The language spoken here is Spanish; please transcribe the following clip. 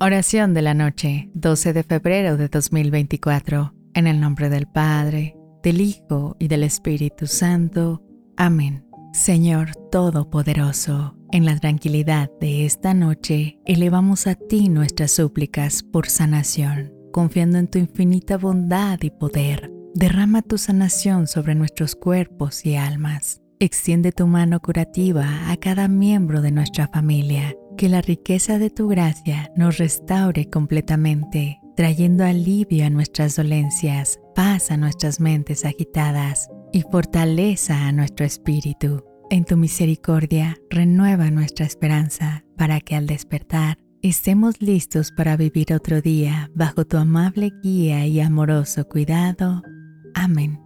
Oración de la noche, 12 de febrero de 2024, en el nombre del Padre, del Hijo y del Espíritu Santo. Amén. Señor Todopoderoso, en la tranquilidad de esta noche, elevamos a ti nuestras súplicas por sanación, confiando en tu infinita bondad y poder. Derrama tu sanación sobre nuestros cuerpos y almas. Extiende tu mano curativa a cada miembro de nuestra familia. Que la riqueza de tu gracia nos restaure completamente, trayendo alivio a nuestras dolencias, paz a nuestras mentes agitadas y fortaleza a nuestro espíritu. En tu misericordia renueva nuestra esperanza para que al despertar estemos listos para vivir otro día bajo tu amable guía y amoroso cuidado. Amén.